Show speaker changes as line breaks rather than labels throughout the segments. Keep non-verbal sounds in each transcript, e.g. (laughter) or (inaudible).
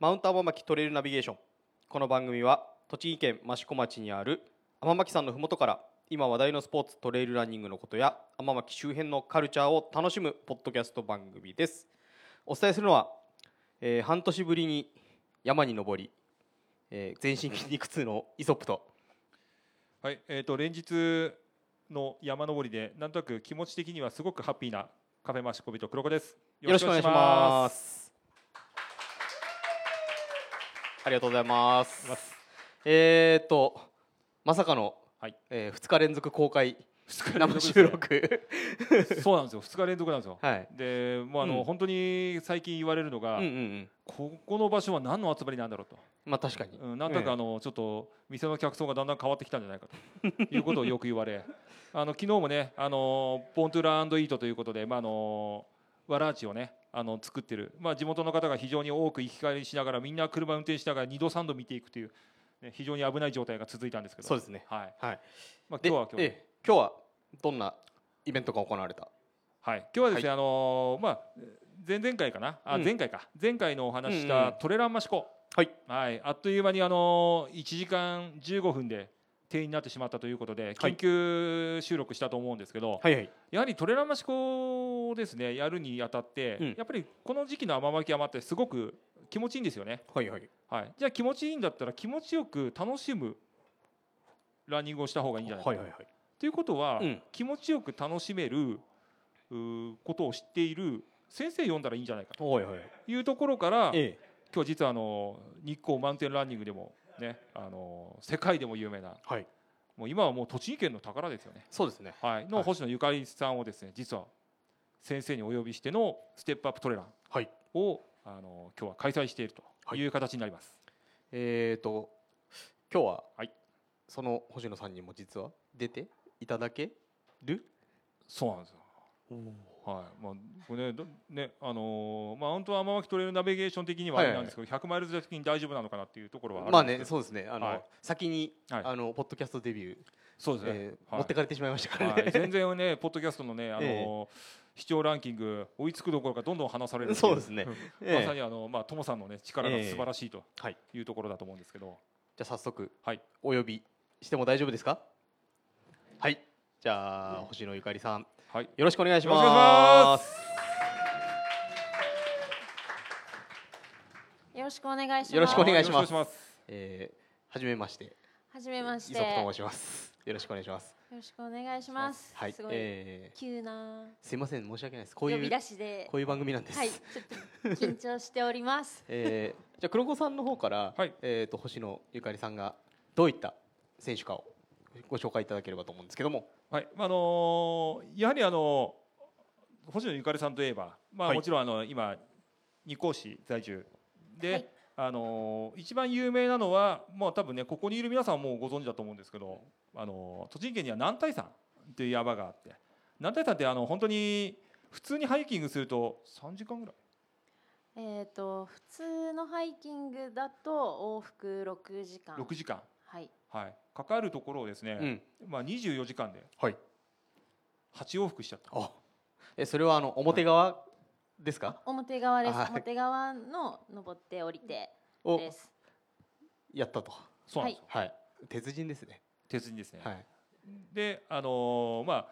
マウント天巻トレイルナビゲーション。この番組は栃木県益子町にある天巻山のふもとから今話題のスポーツトレイルランニングのことや天巻周辺のカルチャーを楽しむポッドキャスト番組です。お伝えするのは、えー半年ぶりに山に登り、えー全身筋肉痛のイソップと。
はい、えー、と連日の山登りでなんとなく気持ち的にはすごくハッピーなカフェマシコビと黒子です。
よろしくお願いしますありがとうございます。えー、とまさかの、
はい。
え2日連続公開
2
生収録。(laughs)
そうなんですよ。2日連続なんですよ。
はい。
で、もうあの、
うん。
本当に最近言われるのが、
うんうんうん。
ここの場所は何の集まりなんだろうと、
まあ確かに、
うん、なんとなくあの、ちょっと店の客層がだんだん変わってきたんじゃないかということをよく言われ、(laughs) あの昨日もね、あのポントゥライートということで、まああのわらあちをねあの作ってる、まあ、地元の方が非常に多く行き帰りしながらみんな車運転しながら2度3度見ていくという、ね、非常に危ない状態が続いたんですけど。
そうですね。
はい。
はい。
まあ、
で
今日は今日、
ええ今日はどんなイベントが行われた？
はい、今日はですね、
は
あのーまあ前々回かな？あ、
うん。
前回か。前回のお話したトレランマシコ、
はい。
はい、あっという間にあのー1時間15分で定員になってしまったということで
はい。
緊急収録したと思うんですけど、
はいはい。
やはりトレランマシコをですねやるにあたって、
うん。
やっぱりこの時期の天巻山ってすごく気持ちいいんですよね。
はいはい。
はい、じゃあ気持ちいいんだったら気持ちよく楽しむランニングをした方がいいんじゃないか
はいはいはい。
ということは、
うん。
気持ちよく楽しめることを知っている先生読んだらいいんじゃないか
はいはい。
というところから
え。
今日実はあの日光マウンテンランニングでもねあの世界でも有名な。
えはい。
もう今はもう栃木県の宝ですよね、
そうですね。
はい、の
はい。
星野ゆかりさんをですね実は先生にお呼びしてのステップアップトレラン
はい。
をあの今日は開催しているとい。う形になります。
えー、と今日は、
はい。
その星野さんにも実は出ていただける？
そうなんですよはい、まあ、これね、どね、あのーまあ、本当は天巻トレイルナビゲーション的にはあれなんですけど、100マイルズ的に大丈夫なのかなっていうところはあるん
まあねそうですね。あの、
はい。
先に、
はい。
あのポッドキャストデビュー、
そうですね、
えー
はい。
持ってかれてしまいましたからね、
はい、全然ね、ポッドキャストのね、あのー視聴ランキング追いつくどころかどんどん離される
そうですね。
ん。
ええ。
まさにあのまあトモさんのね力が素晴らしいと
はい。
いうところだと思うんですけど、
じゃあ早速、
はい。
お呼びしても大丈夫ですか？はい。じゃあ星野ゆかりさん
はい、
よろしくお願いします
よろしくお願いし
よろしくお願いします。
よろしくお願いします
よろくお願いします。
えー、はじめまして
はじめまして。
と
よ
申しますよろしくお願いします
ろしくお願いします。
はい
すごい、
え
急な
ー、すいません申し訳ないですこういう
呼び出しで
こ、ういう番組なんです、
はい、ちょっと緊張しております。(laughs)
えー、じゃあ黒子さんの方から、
はい
えー、と星野ゆかりさんがどういった選手かをご紹介いただければと思うんですけども
はい、あのーやはりあの星野ゆかりさんといえば、まあ、
はい。
もちろんあの今日光市在住で、
はい。
あのー一番有名なのはもう多分ねここにいる皆さんはもうご存知だと思うんですけど、あのー栃木県には南大山という山があって南大山ってあの本当に普通にハイキングすると3時間ぐらい。
えっ、と普通のハイキングだと往復六時間。
6時間、
はい。
はい、かかるところをですね、
うん。
まあ、24時間で
はい。
8往復しちゃった。
あ。えそれはあの表側ですか、
表側です。
はい。
表側の登って降りて
を
です。
やったと。
そうなんですよ、
はい。鉄人ですね。
鉄人ですね、
はい。
であのーまあ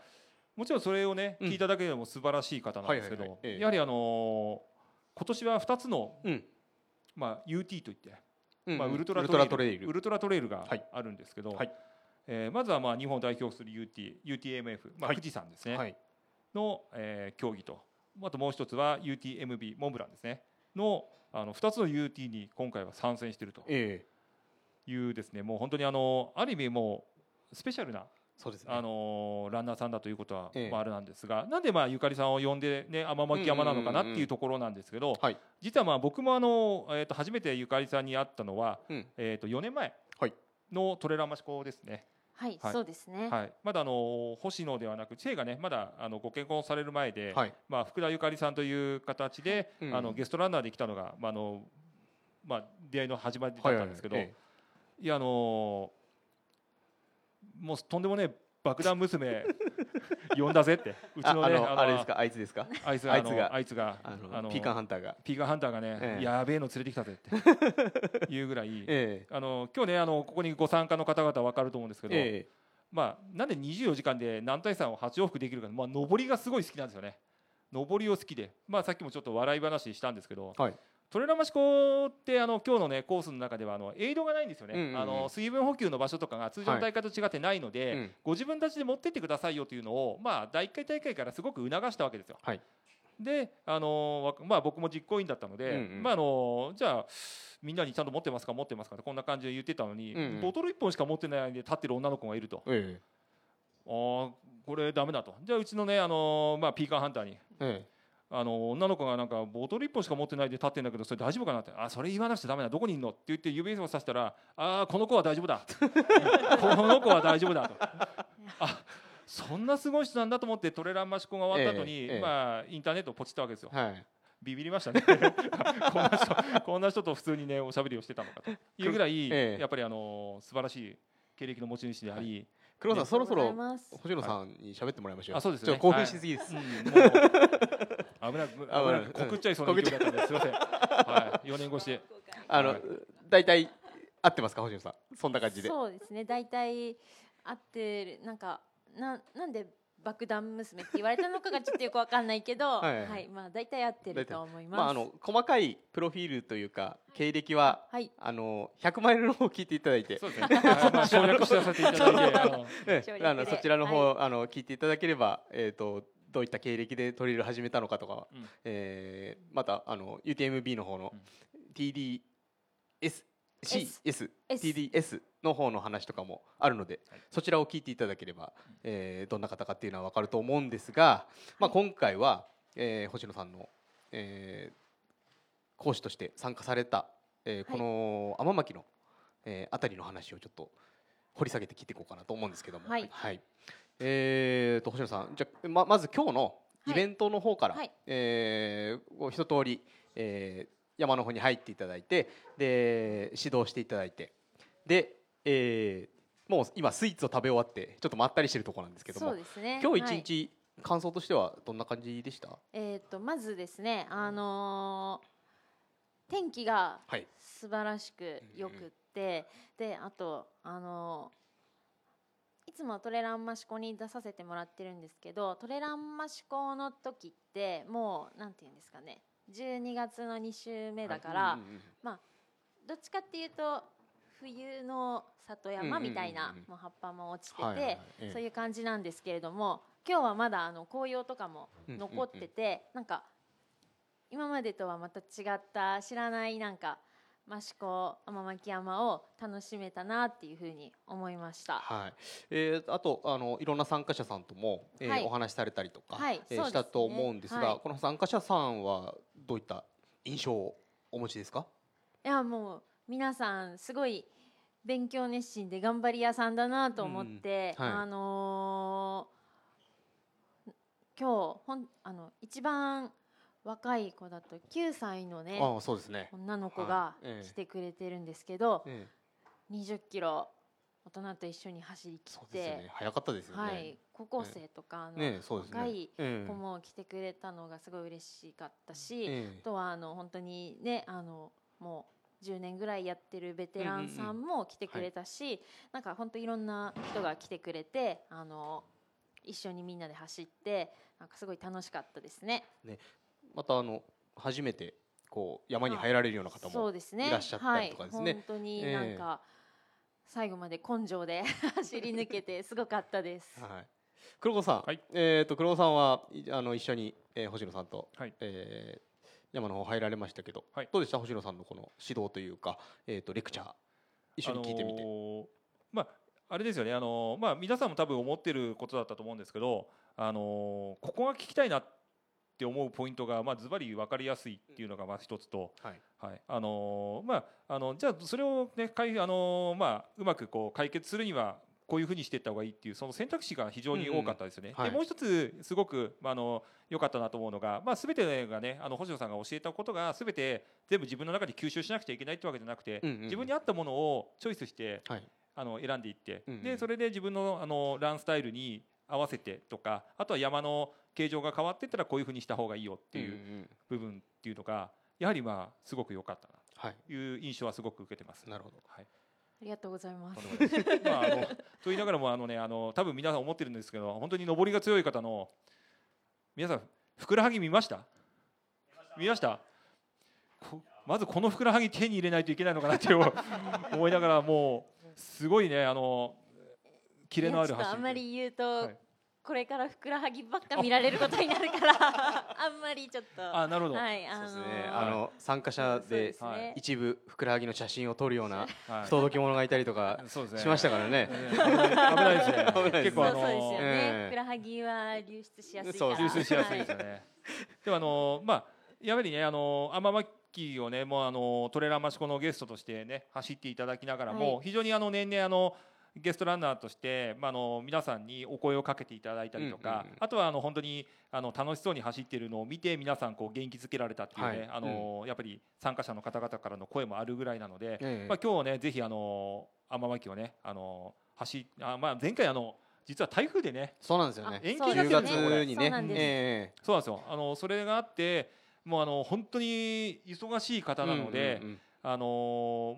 もちろんそれをね
うん。
聞いただけでも素晴らしい方なんですけど
はいはいはい。ええ。
やはりあのー今年は2つの、
うん。
まあ、UT といって、
うん
まあ、ウルトラトレイル。ウルトラトレイル。が
はい。
あるんですけど、
はい。
えーまずはまあ日本を代表する UT UTMF、まあ、
はい。
富士山ですね、
はい。
の、えー競技と。あともう一つは UTMB モンブランですね。のあの2つの UT に今回は参戦していると。
ええ。
いうですね。もう本当にあのある意味もうスペシャルな
そうですね。
あのーランナーさんだということは、
ええ。
まあ、あるなんですがなんでまあゆかりさんを呼んで、ね、天巻山なのかなっていうところなんですけど、
はい。
実はまあ僕もあの、えー、と初めてゆかりさんに会ったのは、
うん。
えー、と4年前
はい。
のトレランマシコですね、
はい、
はい。
そうですね。
はい、まだあの星野ではなく知恵がねまだあのご結婚される前で、
はい。
まあ、福田ゆかりさんという形で、
うん。
あのゲストランナーで来たのが、まああのまあ、出会いの始まりだったんですけど、
はいはい
いやあのーもうとんでもね爆弾娘 (laughs) 呼んだぜって。うちのね
のあれですか？あいつですか？
あいつ
が
あいつが。
あのピーカンハンターが。
ピーカーハンターがね、
ええ。
やべえの連れてきたぜって。(laughs) いうぐらい、
え
あの今日ねあのここにご参加の方々分かると思うんですけど、
ええ。
まあなんで24時間で南大山を8往復できるか、まあ上りがすごい好きなんですよね。上りを好きで、まあさっきもちょっと笑い話したんですけど、
はい
トレラマシコってあの今日のねコースの中ではあのエイドがないんですよね。
うんうんうん。
あの水分補給の場所とかが通常の大会と違ってないので、
うん。
ご自分たちで持ってってくださいよというのをまあ第1回大会からすごく促したわけですよ。
はい。
であのわまあ僕も実行委員だったので、
うんうん。
まああのじゃあみんなにちゃんと持ってますか持ってますかってこんな感じで言ってたのに、
うんうん。
ボトル1本しか持ってないで立ってる女の子がいると。
え。
あーこれダメだと。じゃあうちのね、あのーまあ、ピーカーハンターに、
ええ
あのー女の子がなんかボトル1本しか持ってないで立ってんだけどそれ大丈夫かなって。あそれ言わなくちゃダメだ。どこにいんの？って言って指をさしたらああこの子は大丈夫だ。(laughs) この子は大丈夫だと。あそんなすごい人なんだと思ってトレランマシコが終わった後に、
ええええ。
まあ、インターネットをポチったわけですよ。
えはい。
ビビりましたね。(laughs) こんな人こんな人と普通にねおしゃべりをしてたのかと。いうぐらい、
ええ。
やっぱりあのー素晴らしい経歴の持ち主であり、
黒田さんそろそろ星野さんに喋ってもらいましょう
あそうですね。
興奮しすぎです (laughs)
危ない危
危ない
ない告っちゃいそうな勢いだったんですすみません。はい、4年越し。で。(laughs)
あの
はい
大体合ってますか星野さん？そんな感じで。
そうですね。大体合ってる。なんかななんで爆弾娘って言われたのかがちょっとよくわかんないけど (laughs)
はい。
はい、まあ大体合ってると思います。
まああの細かいプロフィールというか経歴は
はい。
あの100マイルの方を聞いていただいて。
そうですね。はいまあ省略してさせていただいて、(laughs) あの
え
省略で。
えあのそちらの方、あの聞いていただければ、えー、とどういった経歴でトリル始めたのかとか、
うん。
えーまたあの UTMB の方の
うん。
TDS
S
CS
S
TDS の方の話とかもあるので、
はい。
そちらを聞いていただければ、えーどんな方かっていうのは分かると思うんですが、まあ、今回は、えー星野さんの、えー講師として参加された、えー
はい。
この天巻の、えーあたりの話をちょっと掘り下げて聞いていこうかなと思うんですけども、
はい
えーと星野さんじゃあままず今日のイベントの方から、
はい。
えー一通り、えー山の方に入っていただいてで指導していただいてで、えーもう今スイーツを食べ終わってちょっとまったりしてるところなんですけども
そうですね。
今日一
はい。
日、感想としてはどんな感じでした？
えー、とまずですね、あのー天気が
はい。
素晴らしくよくって、であと、あのつもトレランマシコに出させてもらってるんですけどトレランマシコの時ってもうなんていうんですかね。12月の2週目だから、
うんうんうん
どっちかっていうと冬の里山みたいな、
うんうん。うんうん
もう葉っぱも落ちてて、
はいはい
そういう感じなんですけれども今日はまだあの紅葉とかも残ってて、なんか今までとはまた違った知らないなんか益子天巻山を楽しめたなっていうふうに思いました。
はい。えーあとあのいろんな参加者さんとも、えー
はい。
お話しされたりとか、
はい
えー
ね。
したと思うんですが
はい。
この参加者さんはどういった印象をお持ちですか？
いやもう皆さんすごい勉強熱心で頑張り屋さんだなと思って、
うん。はい。
あのー今日ほんあの一番若い子だと9歳のね
ああそうですね、
女の子
は
が
い。ええ。
来てくれてるんですけど、
え
20キロ大人と一緒に走りき
ですよ
て、
ね。早かったですよね、
はい、高校生とかあの、
ね
若い
ええ
子も来てくれたのがすごい嬉しかったし、
え
あとはあの本当にねあのもう10年ぐらいやってるベテランさんも来てくれたし、なんか本当いろんな人が来てくれてあの一緒にみんなで走ってなんかすごい楽しかったですね。
またあの初めてこう山に入られるような方もいらっしゃったりとかですね。
はい、本当になんか、最後まで根性で (laughs) 走り抜けてすごかったです。
はい、黒子さん、
はい。
えっ、と黒子さんはいあの一緒に、えー星野さんと、
はい。
えー山の方入られましたけど、
はい。
どうでした？星野さんのこの指導というか、えっ、とレクチャー。一緒に聞いてみて、
あのーまああれですよね。あのーまあ皆さんも多分思ってることだったと思うんですけど、あのーここが聞きたいなって思うポイントがまあズバリ分かりやすいっていうのがまあ一つと、
はい。
はい、あのーまああのじゃあそれをねかいあのーまあうまくこう解決するにはこういうふうにしていった方がいいっていうその選択肢が非常に多かったですよね。
うんうん。はい。
でもう一つすごくまああの良かったなと思うのが、まあ全てがねあの星野さんが教えたことが全て全部自分の中で吸収しなくちゃいけないってわけじゃなくて、
うんうんうん。
自分に合ったものをチョイスして
はい。
あの選んでいって、
うんうん。
でそれで自分のあのランスタイルに合わせてとかあとは山の形状が変わってったらこういうふうにした方がいいよっていう部分っていうのがやはりまあすごく良かったな。
はい。
という印象はすごく受けてます。
なるほど。
はい。
ありがとうございます。
まああの (laughs) と言いながらもあのねあの多分皆さん思ってるんですけど本当に登りが強い方の皆さんふくらはぎ見ました？見ました。こまずこのふくらはぎ手に入れないといけないのかなって思 (laughs) 思いながらもうすごいねあのキレのある
いやちょっとあんま
走り
り言うと、
はい
これからふくらはぎばっか見られることになるからあんまりちょっと。
あなるほど、
はいあの
そうですね。
ー
あの参加者
で
一部ふくらはぎの写真を撮るような
はい。
不届き者がいたりとかしましたからね。
えー危ない危ないですね。(laughs)
危ないですね。
結構あの
そうそうですよね、
ええ
ふくらはぎは流出しやすい
そう
から
流出しやすいです
は
よね。でもあのまあやはりねあの天巻をねもうあのトレーラーマシコのゲストとしてね走っていただきながらも、
は
非常にあの年々あのゲストランナーとして、まあ、あの皆さんにお声をかけていただいたりとか、
うんうんうん。
あとはあの本当にあの楽しそうに走っているのを見て皆さんこう元気づけられたっていうね、
はい。
あのやっぱり参加者の方々からの声もあるぐらいなので、
ええ。
まあ、今日ねぜひあの天巻をねあの走あ、まあ、前回あの実は台風でね
そうなんですよね。
あ
延期
そう
10
になってるんですよこれ
月にね。
そうなんです。
え
そうなんですよ。あのそれがあって、もうあの本当に忙しい
え
方なので、
うんうん
あの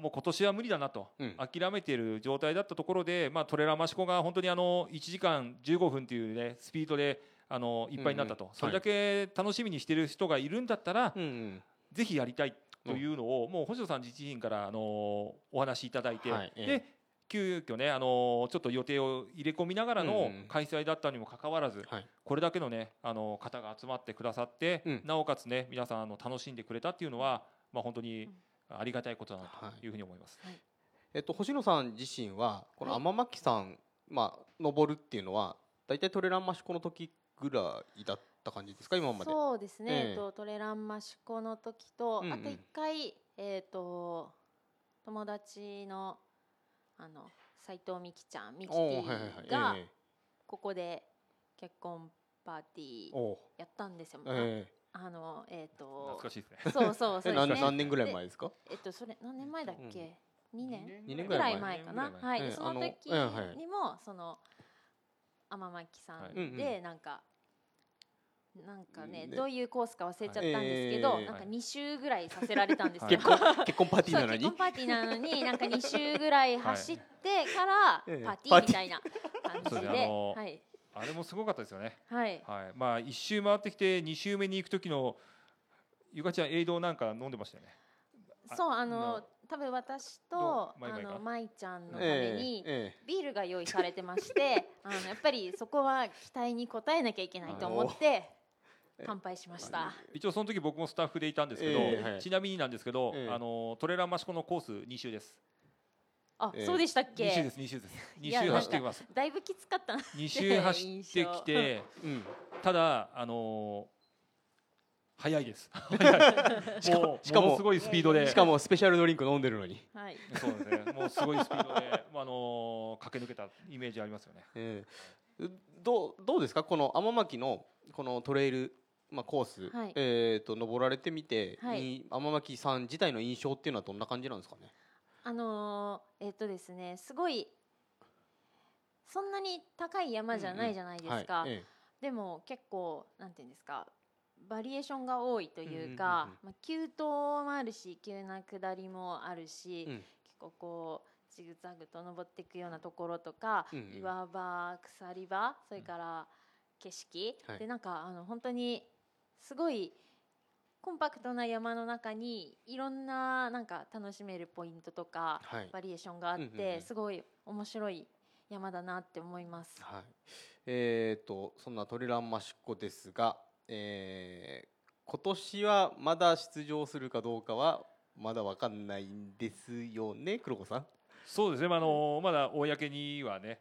もう今年は無理だなと、
うん。
諦めている状態だったところで、まあトレラマシコが本当にあの1時間15分というねスピードであのいっぱいになったと、
うんうん
それだけ楽しみにしている人がいるんだったら、
うんうん。
ぜひやりたいというのを、もう星野さん自身からあのお話しいただいて、
はい。ええ。
で急遽ねあのちょっと予定を入れ込みながらの
うんうん。
開催だったにもかかわらず、
はい。
これだけのねあの方が集まってくださって、
うん。
なおかつね皆さんあの楽しんでくれたっていうのは、まあ、本当にありがたいことだなとい。うふうに思います。
えっと星野さん自身はこの
はい。
天巻さんまあ登るっていうのは大体トレランマシコの時ぐらいだった感じですか今まで？
そうですね、
ええ。
えっとトレランマシコの時と、
うんうん。
あと一回えっ、と友達のあの斉藤美希ちゃんミキティが
え
ここで結婚パーティーやったんですよ、
え
あのえっ、と
懐かしいですね。
そうそうそうね。(laughs)
何年ぐらい前ですか？
えっとそれ何年前だっけ、二年？
二年
ぐらい前。かな？はい、
ええあの
その時
ええはい。
にもその天巻さ
はい。
ん
うん。
でなんか、なんかね
ね
どういうコースか忘れちゃったんですけど、
ええ
なんか2周ぐらいさせられたんですよ、
はい。
結婚 (laughs) 結婚パーティなのに？
婚パーティーなのになんか2周ぐらい走ってから (laughs)
ええ。
パーティ
パー
みたいな感じ
そう
で、はい
あれもすごかったですよね。
はい
はい、まあ一周回ってきて二周目に行く時のゆかちゃんエイドなんか飲んでましたよね。あ
そうあの
の
多分私
ど
とあ
うマイマイか
の舞ちゃんのため
え
に、
ええ
ビールが用意されてまして (laughs) あのやっぱりそこは期待に応えなきゃいけないと思って乾杯しました。
一応その時僕もスタッフでいたんですけど、
ええはい
ちなみになんですけど、
ええ
あのトレーラーマシコのコース2周です。
あ、
ええ
そうでしたっ
2周
け
です2周です。2 (laughs)
いや
周走ってきます。
だいぶきつかったな
2周走ってきて、
うん
ただあの速いです。(laughs)
しかもしかも
すごいスピードで。
しかもスペシャルドリンク飲んでるのに
はい
そうですね。もうすごいスピードで、まああの駆け抜けたイメージありますよね。
ええどうどうですか？この天巻のこのトレイル、まあ、コース、
はい
えー、と登られてみて、
はい
い天巻さん自体の印象っていうのはどんな感じなんですかね？
あのーえっとですねすごいそんなに高い山じゃないじゃないですか、
はいえ
でも結構なんていうんですかバリエーションが多いというか、
うんうんうんうん
まあ、急登もあるし急な下りもあるし、
うん。
結構こうジグザグと登っていくようなところとか、
うんうん。
岩場鎖場それから景色、
はい。
でなんかあの本当にすごいコンパクトな山の中にいろんななんか楽しめるポイントとか、
はい
バリエーションがあって、
うんうんうん
すごい面白い山だなって思います。
はいえー、とそんなトレランマシコですが、えー今年はまだ出場するかどうかはまだわかんないんですよね黒子さん？
そうですね。まああのまだ公にはね。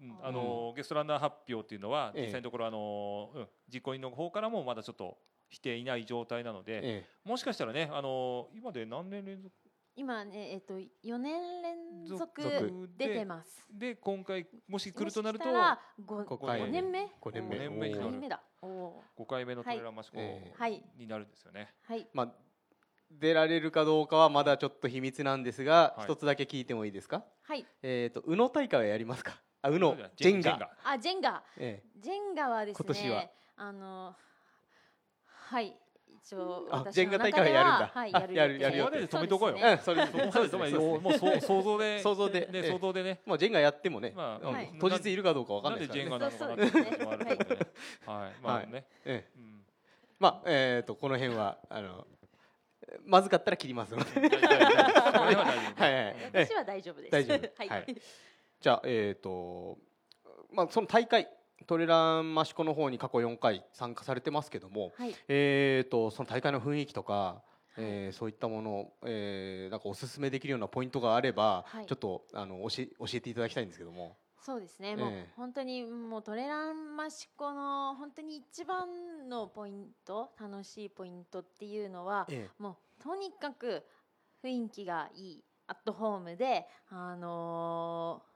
うん。あのゲストランナー発表っていうのは
ええ。
実際のところあの、うん、実行委員の方からもまだちょっとしていない状態なので、
え
もしかしたらねあの今で何年連続？
今ねえっと4年連続
続。
出てます。
で今回もし来るとなると
もしかしたら五
五
回
五年目
？5年目。
五年目になる。
五年目だ。おお
5回目のトレーラーマシコ。
え
はい。
になるんですよね。
はい。
まあ出られるかどうかはまだちょっと秘密なんですが
はい。
一つだけ聞いてもいいですか？
はい。
えっと宇野大会はやりますか？あ宇野
ジ
ジェンガ。
あジェンガ。
え
ジェンガはですね
今年は。
あのはい。一応
あ
私
ジェンガ大会やるんだ。
はい
あ
やる
やるやるよ
そこまでで止めとこうよ。
えうんそれ
そこまで止めようもうそう想像で (laughs)
想像で。
ね
ええ。
想像でね。
まあジェンガやってもね
まあ
うん
はい。
当日いるかどうかわかん
な
ないで
んですジ
からね。
ェンガなのかなっていうのもあるけど。ねはい。ま
はい。
あね。
ええ。
うん。
まあえっとこの辺はあのまずかったら切りますので。
私は大丈夫です。
大丈夫。
はい、
はいじゃあえっ、とまあその大会トレラン益子の方に過去4回参加されてますけども、
はい。
えー、とその大会の雰囲気とか、えーそういったものを、えーなんかおすすめできるようなポイントがあれば、
はい。
ちょっとあの教え教えていただきたいんですけども。
そうですね、もう
ええ。
本当にもうトレラン益子の本当に一番のポイント楽しいポイントっていうのは
え。
もうとにかく雰囲気がいいアットホームで、あのー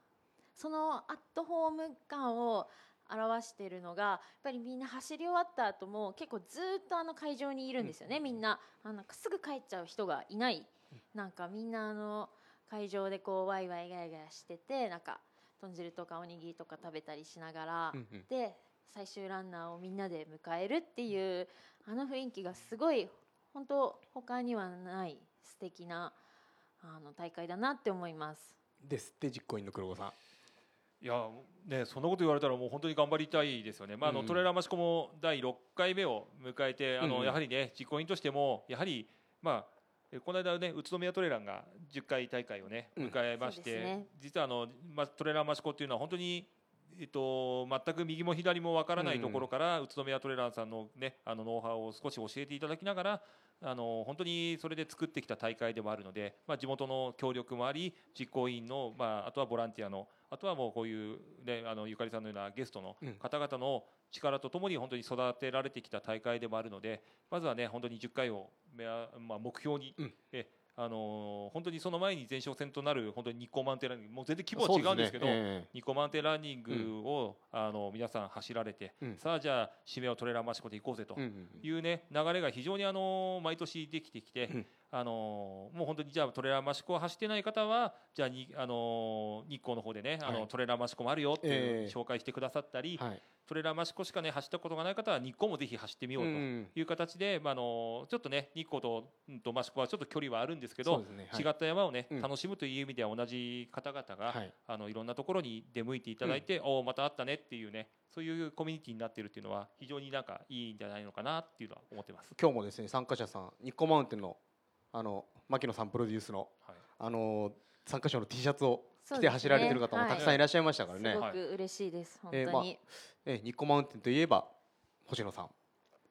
そのアットホーム感を表しているのがやっぱりみんな走り終わった後も結構ずっとあの会場にいるんですよね、みんな。あのすぐ帰っちゃう人がいない、なんかみんなあの会場でこうワイワイガヤガヤしててなんか豚汁とかおにぎりとか食べたりしながら、
うんうん。
で最終ランナーをみんなで迎えるっていうあの雰囲気がすごい本当他にはない素敵なあの大会だなって思います。
ですって実行委員の黒子さん。
いやねそんなこと言われたらもう本当に頑張りたいですよね。まああの
うん。
トレーラーマシコも第6回目を迎えてあのやはりね実行委員としてもやはりまあえこの間ね宇都宮トレランが10回大会をね
うん。
迎えまして、
そうですね。
実はあのまトレーラーマシコっていうのは本当にえっと、全く右も左もわからないところから、宇都宮トレーラーさんの,、ね、あのノウハウを少し教えていただきながらあの本当にそれで作ってきた大会でもあるので、まあ、地元の協力もあり実行委員の、まあ、あとはボランティアのあとはもうこういう、ね、あのゆかりさんのようなゲストの
うん。
方々の力とともに本当に育てられてきた大会でもあるのでまずはね本当に10回をまあ、目標に、
うん。
えあのー本当にその前に前哨戦となる本当に日光マウンテンランニングもう全然規模は違うんですけど
そうね。
ニコマウンテンランニングを、あの皆さん走られて、
うん
さあじゃあ締めをトレーラーマシコで行こうぜというね流れが非常にあの毎年できてきて、
うん。
あのもう本当にじゃあトレーラーマシコを走ってない方はじゃあにあの日光の方でねあの、
はい。
トレーラーマシコもあるよっていう、
ええ。
紹介してくださったり、
はい
トレーラーマシコしかね走ったことがない方は日光もぜひ走ってみようと。
ん
いう形で、まあ、あのちょっとね日光と,、うん、と益子はちょっと距離はあるんですけど
ね。はい。
違った山をね、
うん。
楽しむという意味では同じ方々が、
はい。
あのいろんなところに出向いていただいて、おおまた会ったねっていうねそういうコミュニティになっているっていうのは非常になんかいいんじゃないのかなっていうのは思ってます。
今日もですね参加者さん日光マウンテンのあの牧野さんプロデュースの
はい。
あの参加者の T シャツを着て走られてる方もたくさんいらっしゃいましたからね。
すごく嬉しいです、
えー
本当に、
え日光マウンテンといえば星野さん。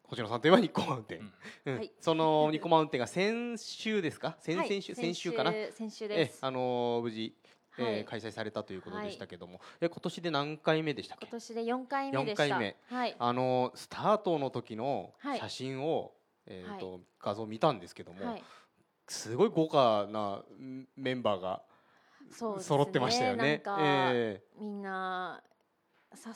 星野さんといえば日光マウンテン、うん。
はい。
その日光マウンテンが先週ですか？(laughs) 先々週、
はい
先週かな？
先週
え
です、
あのー無事、えー
はい。
開催されたということでしたけども、え今年で何回目でしたっけ？
今年で4回目でした。
四回目。
はい。
あのースタートの時の
はい。
写真を、えーと画像を見たんですけども、
はい。
すごい豪華なうんメンバーが
そうですね。
揃ってましたよね。
なんか、
え
みんな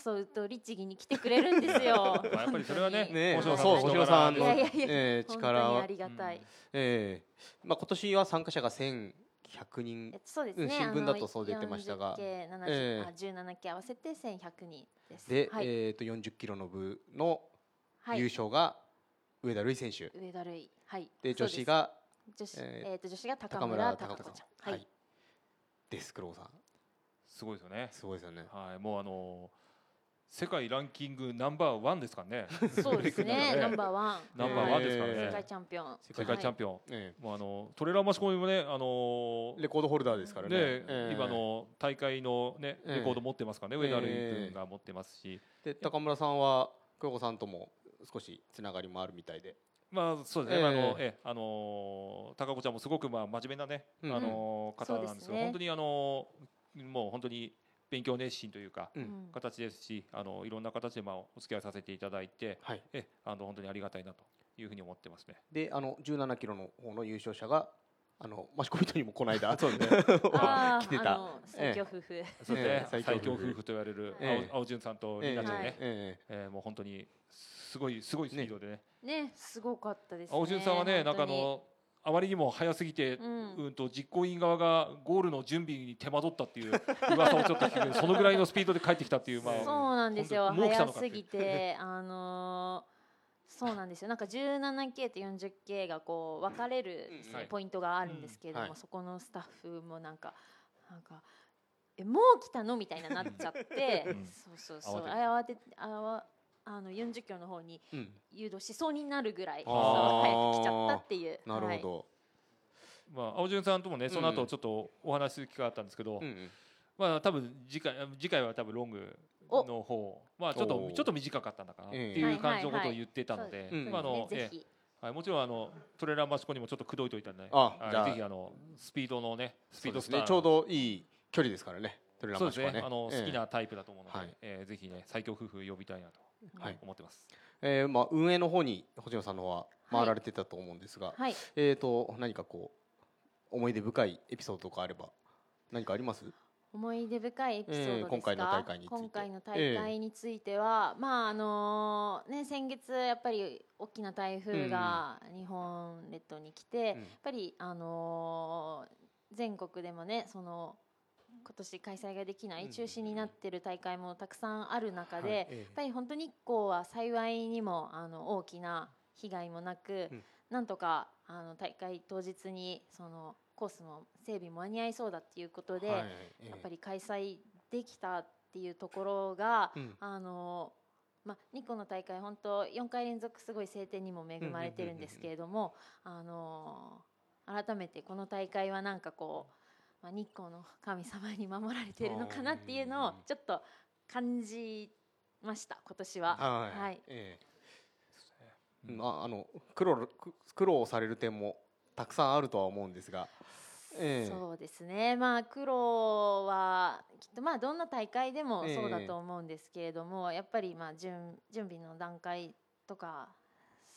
誘うと律儀に来てくれるんですよ。(laughs)
まあやっぱりそれはね
ーねそう
の人柄
星野さんの
いやいやいや
えー
本当
力は
にありがたい、
えーまあ今年は参加者が1100人。
えそうですね、
うん新聞だとそう出てましたが。
40K 70
ええ。
あ 17K 合わせて1100人です。
で、
はい、
えー、と40キロの部の
はい。
優勝が上田瑠衣選手、
上田瑠衣はい。
で女子が
女子
えー
えーと女子が高
高
村
村貴子さん。
貴子ちゃん。はい、
です黒尾さん。
すごいですよね。
すごいですよね。
はい、もうあの世界ランキングナンバーワンですからね。(laughs)
そうですね。(laughs) ナンバー
ー
ワン。
ナンバーワンですから
えー
ね。
世界チャンピオン。
世界チャンピオン。
え
もうあのトレーラーマシコミもね、あの
えレコードホルダーですからね。
今の大会のね
ええ。
レコード持ってますからね、上田瑠衣君が持ってますし、
で高村さんは黒子さんとも少しつながりもあるみたいで
まあそうですね、
ええ。
あのええ。あの高子ちゃんもすごくまあ真面目なね、
うん
あの方なんですけど、
ね。
本当にあのもう本当に勉強熱心というか。形ですしあのいろんな形でまあお付き合いさせていただいて
はい。
えあの本当にありがたいなというふうに思ってますね。
であの17キロの方の優勝者があのマシコミトにもこの間 (laughs)
そうですね (laughs)
来てた。
あの最強夫婦、
そうですね。
ええ
最
最強夫婦
と言われる
ええ。
青青潤さんと
ええ
りなちゃんね、
はい
え
えーもう本当にすごいすごいスピードでね。
ねすごかったですね。
青潤さんはねなんかあ
本
のあまりにも早すぎて、
う
うんん、と実行委員側がゴールの準備に手間取ったっていう (laughs) 噂をちょっと聞くけどそのぐらいのスピードで帰ってきたっていうまあ
そうなんですよ。早すぎてあのーそうなんですよ。なんか 17K と 40K がこう分かれるポイントがあるんですけれども、
うんはい。
そこのスタッフもなんかなんかえもう来たのみたいななっちゃって、
うん。
そうそうそう。
慌てる
慌てあわあの40キロの方に
うん。
誘導しそうになるぐらいう
ー。
早く来ちゃったっていう。
なる
はい。
ほど、
まあ、青潤さんともねその
うん
後ちょっとお話しする機会があったんですけど、
うんうん。
まあ多分次回次回は多分ロングの方まあちょっとちょっと短かったんだかなって
ええ
いう感じのことを言ってたので。まああのはい、もちろんあのトレーラーマシコにもちょっと口説いといたんで、
あ
はい
じゃあ。
ぜひあのスピードのねスピードスター
ねちょうどいい距離ですからねトレラン
そうです
マシコはね
ね。あの、
ええ。
好きなタイプだと思うので、
はい。
えーぜひね最強夫婦呼びたいなと
はい。
思ってます。
えーまあ、運営の方に星野さんの方は回られてたと思うんですが、
はい。
えー、と何かこう思い出深いエピソードとかあれば何かあります？
思い出深いエピソードですか、
ええ今回の大会について。
今回の大会については、まああのね先月やっぱり大きな台風が日本列島に来て、やっぱりあのー全国でもねその今年開催ができない
うん。
中止になってる大会もたくさんある中で、
はい。
や
え。
っぱり本当日光は幸いにもあの大きな被害もなく、
うん。
なんとかあの大会当日にそのコースも整備も間に合いそうだっていうことで、
はいえ
やっぱり開催できたっていうところが、
うん。
あのまあ、日光の大会本当4回連続すごい晴天にも恵まれてるんですけれどもあの改めてこの大会はなんかこう、まあ、日光の神様に守られてるのかなっていうのをちょっと感じました今年は。
はい、
はい。
ええ。まああの苦労く苦労される点もたくさんあるとは思うんですが、ええ。
そうですね、まあ、苦労はきっとまあどんな大会でも
ええ。
そうだと思うんですけれども、やっぱりまあ準準備の段階とか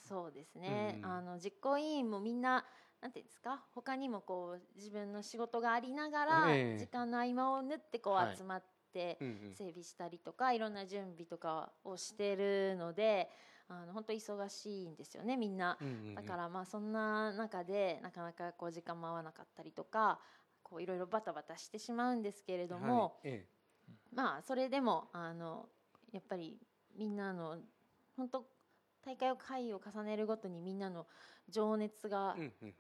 そうですね、
うん
あの実行委員もみんななんていうんですか？他にもこう自分の仕事がありながら、
ええ。
時間の合間を縫ってこ
はい。う
集まって整備したりとか、いろんな準備とかをしてるのであの本当忙しいんですよねみんな。だからまあそんな中でなかなかこう時間も合わなかったりとかこういろいろバタバタしてしまうんですけれども、
はいえ
まあそれでもあのやっぱりみんなの本当大会を回を重ねるごとにみんなの情熱が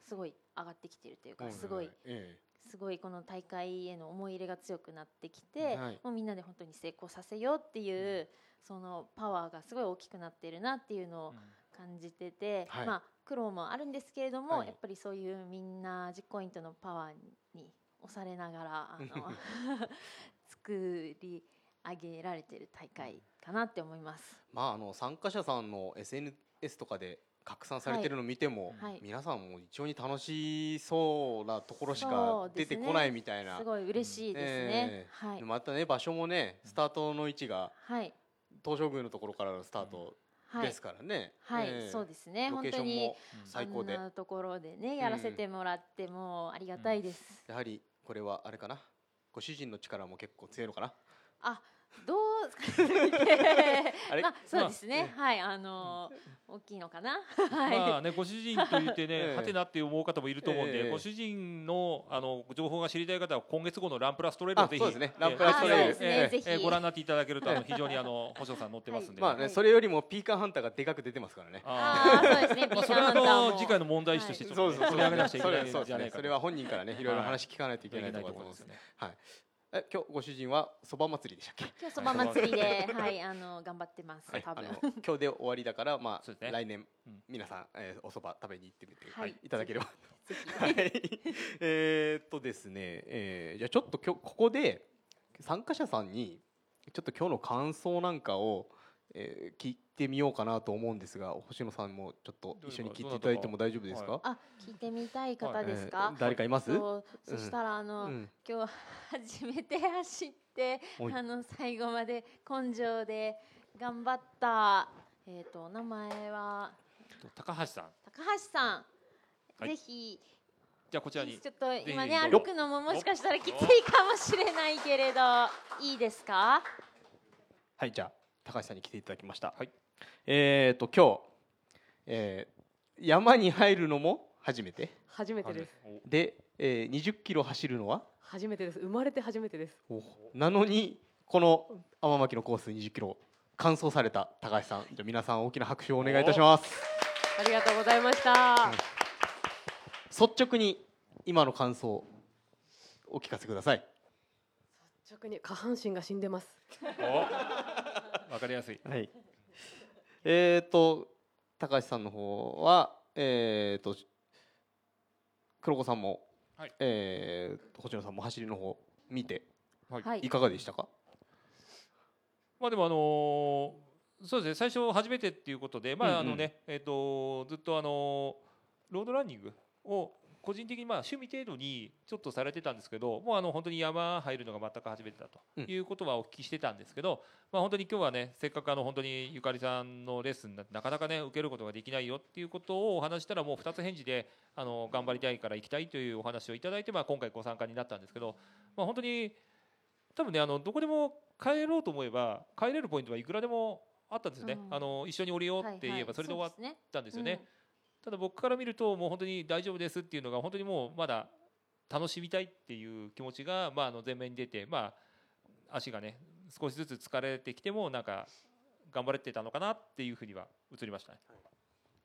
すごい上がってきてるというか、
はい
すごい
え
すごいこの大会への思い入れが強くなってきて、
はい。
もうみんなで本当に成功させようっていう、そのパワーがすごい大きくなってるなっていうのを感じてて、
はい。
まあ苦労もあるんですけれども、
はい。
やっぱりそういうみんな実行委員とのパワーに押されながらあの (laughs) 作り上げられてる大会かなって思います。
まああの参加者さんの SNS とかで拡散されてるの見ても、
はい。
皆さんも一様に楽しそうなところし
そ
か出てこないみたいな、
すごい嬉しいですね。
ええ。
はい、
またね場所もねスタートの位置が
はい、
東照宮のところからのスタート
はい。
ですからね、
はい、
ええ。
そうですね。
ロ
本当に
最高で。
あんなところでねやらせてもらってもありがたいです。
やはりこれはあれかな。ご主人の力も結構強いのかな。
あ、どう (laughs) まあそうですね。はい、あのー大きいのかな？(laughs) はい。
まあね、ご主人と言って
え
ね、(laughs)
え
はてなって思う方もいると思うんで、
ええ。
ご主人のあの情報が知りたい方は今月号のランプラストレールをぜひ
あそうですね。
ええ。
ランプラストレール。
ええ。
ぜひ。
ええご覧になっていただけると非常にあの星野さん載ってますんで。
まあね、
はい。
それよりもピーカーハンターがでかく出てますからね。
ああ、そうですね。
まあそれはあの次回の問題視としてちょっと取り上げなくちゃいけ
そ
ないじゃないかと
それは本人からねい。ろいろ話聞かないといけないところだと思います
ね。
はいえ今日ご主人はそば祭りでしたっけ？
今日そば祭りで、(laughs) はい、あの頑張ってます。
はい、
多分。
あの今日で終わりだから、まあ、
ね
来年、
うん
皆さん、えーお蕎麦食べに行ってみて、
はい
い、ただければ。はい、えーっとですね、えーじゃあちょっと今日ここで参加者さんにちょっと今日の感想なんかを、えー聞いてみようかなと思うんですが、星野さんもちょっと一緒に聞いていただいても大丈夫ですか？
あ、聞いてみたい方です
え
か
ー。誰かいます？
そうそしたらあの、
うん、
今日初めて走ってあの最後まで根性で頑張ったえっ、と名前は？
高橋さん、
高橋さん、
はい。
ぜひ
じゃあこちらに
ちょっと今ね歩くのももしかしたらきついかもしれないけれどいいですか？
はい、じゃあ高橋さんに来ていただきました。
はい。
えーっと今日、えー山に入るのも初めて？
初めてです。
で、えー、20キロ走るのは？
初めてです。生まれて初めてです。
なのにこの天巻のコース20キロ完走された高橋さん。じゃあ皆さん大きな拍手をお願いいたします。
ありがとうございました。
率直に今の感想お聞かせください。
率直に下半身が死んでます。
おわかりやすい。
はい。えっ、ー、と高橋さんの方はえっ、ー、と黒子さんも、
はい、
えー、星野さんも走りの方見て、
はい、
い。かがでしたか？
まあでもあのー、そうですね。最初初めてっていうことでまああのね、うん。うん、えっ、ー、とずっとあのロードランニングを個人的にまあ趣味程度にちょっとされてたんですけどもうあの本当に山入るのが全く初めてだということはお聞きしてたんですけど、まあ、本当に今日はねせっかくあの本当にゆかりさんのレッスンなかなかね受けることができないよっていうことをお話したらもう2つ返事であの頑張りたいから行きたいというお話をいただいて、まあ、今回ご参加になったんですけど、まあ、本当に多分ねあのどこでも帰ろうと思えば帰れるポイントはいくらでもあったんですね、うん、あの一緒に降りようって言えばそれで終わったんですよね。ただ僕から見るともう本当に大丈夫ですっていうのが本当にもうまだ楽しみたいっていう気持ちがまああの前面に出てまあ足がね少しずつ疲れてきてもなんか頑張れてたのかなっていうふうには映りましたね。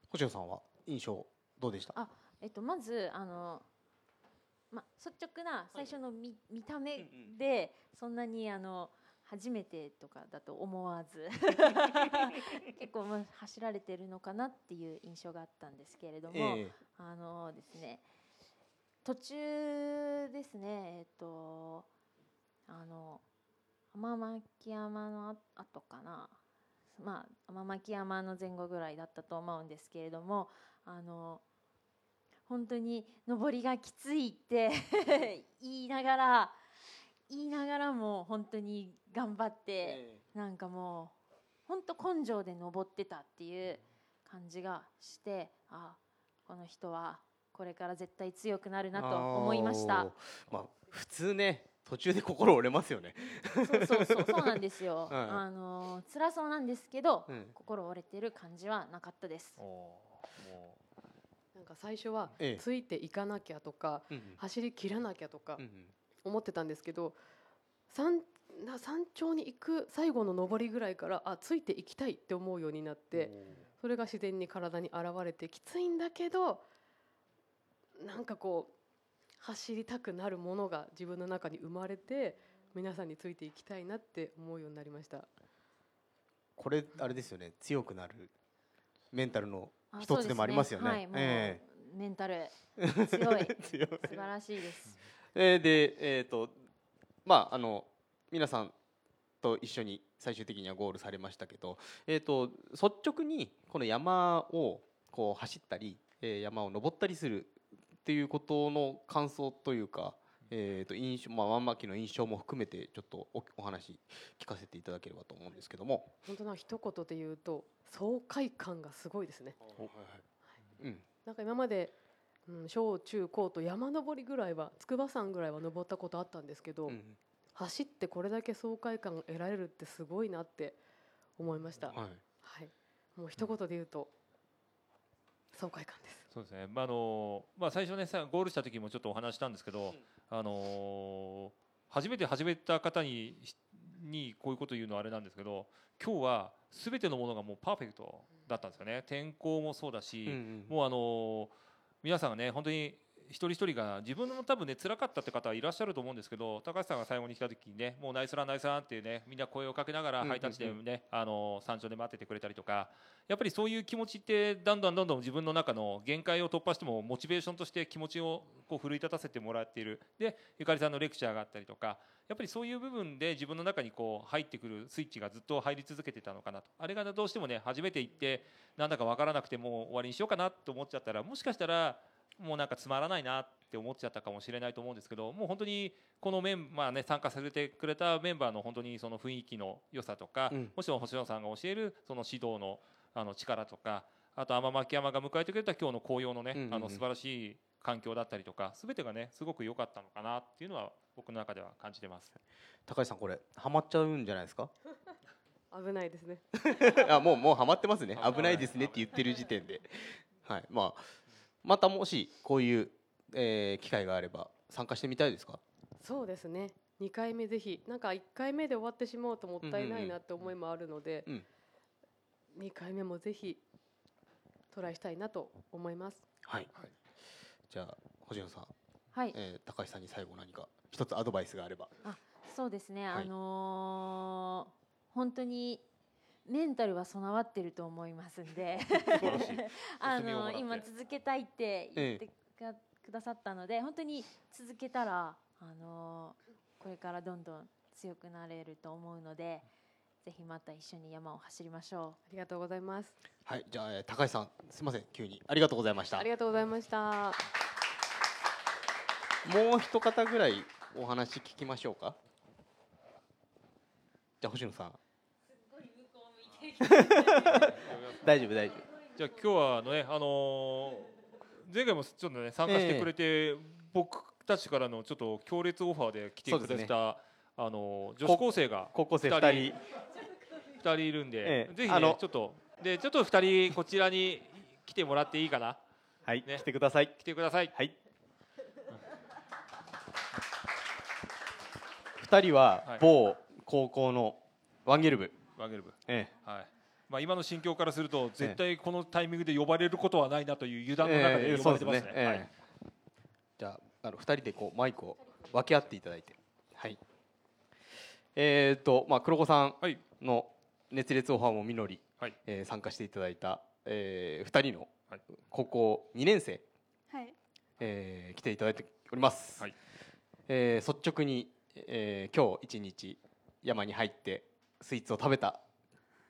星野さんは印象どうでした？
あ、えっとまずあのま率直な最初の見,、見た目でそんなにあの。初めてとかだと思わず。(laughs) 結構まあ走られてるのかなっていう印象があったんですけれども、えー、あのですね途中ですねえっ、とあの天巻山の後かな。まあ天巻山の前後ぐらいだったと思うんですけれどもあの本当に上りがきついって (laughs) 言いながら言いながらも本当に頑張って、なんかもう本当根性で登ってたっていう感じがしてあこの人はこれから絶対強くなるなと思いました。
まあ普通ね途中で心折れますよね。
そうそうそう (laughs) そうなんですよ。はい、あの辛そうなんですけど、うん、心折れてる感じはなかったです。
なんか最初はついていかなきゃとか、ええ、走り切らなきゃとか、うん思ってたんですけど山山頂に行く最後の上りぐらいからあついていきたいって思うようになってそれが自然に体に現れてきついんだけどなんかこう走りたくなるものが自分の中に生まれて皆さんについていきたいなって思うようになりました。
これあれですよね。強くなる。メンタルの一つでもありますよね。ね。はい、
えー、メンタル。強い。(laughs) 強い。素晴らしいです。
えー、で、えーとまあ、あの皆さんと一緒に最終的にはゴールされましたけど、えーと、率直にこの山をこう走ったり、えー、山を登ったりするっていうことの感想というか、えー、と印象まあワンマキの印象も含めてちょっとおお話聞かせていただければと思うんですけども。
本当な一言で言うと爽快感がすごいですね。はいはい。うん、なんか今までうん、小中高と山登りぐらいは筑波山ぐらいは登ったことあったんですけど、うん、走ってこれだけ爽快感を得られるってすごいなって思いました。はい、はい、もう一言で言うと、爽快感です。
そうですね。まああのまあ最初ねさゴールした時もちょっとお話したんですけど、うん、あの初めて始めた方ににこういうこと言うのはあれなんですけど、今日はすべてのものがもうパーフェクトだったんですよね。天候もそうだし、うんうん、もうあの皆さんがね本当に一人一人が自分も多分ね辛かったって方はいらっしゃると思うんですけど高橋さんが最後に来た時にねもうナイスランナイスランっていうねみんな声をかけながらハイタッチでねあの山頂で待っててくれたりとかやっぱりそういう気持ちってだんだんどんどん自分の中の限界を突破してもモチベーションとして気持ちをこう奮い立たせてもらっている。でゆかりさんのレクチャーがあったりとかやっぱりそういう部分で自分の中にこう入ってくるスイッチがずっと入り続けてたのかなとあれがどうしてもね初めて行ってなんだか分からなくてもう終わりにしようかなと思っちゃったらもしかしたらもうなんかつまらないなって思っちゃったかもしれないと思うんですけどもう本当にこのメンバーね参加させてくれたメンバーの本当にその雰囲気の良さとか、うん、もちろん星野さんが教えるその指導のあの力とかあと天巻山が迎えてくれた今日の紅葉のね、うんうんうん、あの素晴らしい環境だったりとか全てがねすごく良かったのかなっていうのは僕の中では感じてます。
高橋さんこれハマっちゃうんじゃないですか？(laughs)
危ないですね。(laughs)
あもうもうハマってますね。危ない。ですねって言ってる時点で。はい。まあまたもしこういう、えー、機会があれば参加してみたいですか？
そうですね。2回目ぜひ。なんか1回目で終わってしまうともったいないなって思いもあるので、うん。うん、2回目もぜひトライしたいなと思います。
はい、はい、じゃあ星野さん、
はい
えー、高橋さんに最後何か一つアドバイスがあれば
あそうですね、はい、あのー、本当にメンタルは備わってると思いますんで (laughs) あの今続けたいって言ってくださったので、本当に続けたらあのこれからどんどん強くなれると思うので。ぜひまた一緒に山を走りましょう。あ
りがとうございます。
はい、じゃあ高橋さん、すみません、急にありがとうございました。
ありがとうございました。
もう一方ぐらいお話聞きましょうか？じゃあ星野さん。(laughs) 大丈夫大丈夫。
じゃあ今日はねあのー、前回もちょっとね参加してくれて、えー、僕たちからのちょっと強烈オファーで来てくれた、ね、あの女子高生が
高校生2人。
2人いるんで、ええ、ぜひねちょっとでちょっと2人こちらに来てもらっていいかな？
はい、ね、来てください。
来てください。
はい2人は某高校のワンゲル部。
ワンゲル部。
ええ。
はい。まあ、今の心境からすると絶対このタイミングで呼ばれることはないなという油断の中で呼ばれてますね。ええすね、はい、
じゃああの2人でこうマイクを分け合っていただいて。はい。えっ、ー、とまあ黒子さんの熱烈オファーもみのり、はい、えー、参加していただいた、えー、2人の高校2年生、
はい。
えー、来ていただいております、はい、えー、率直に、えー、今日一日山に入ってスイーツを食べた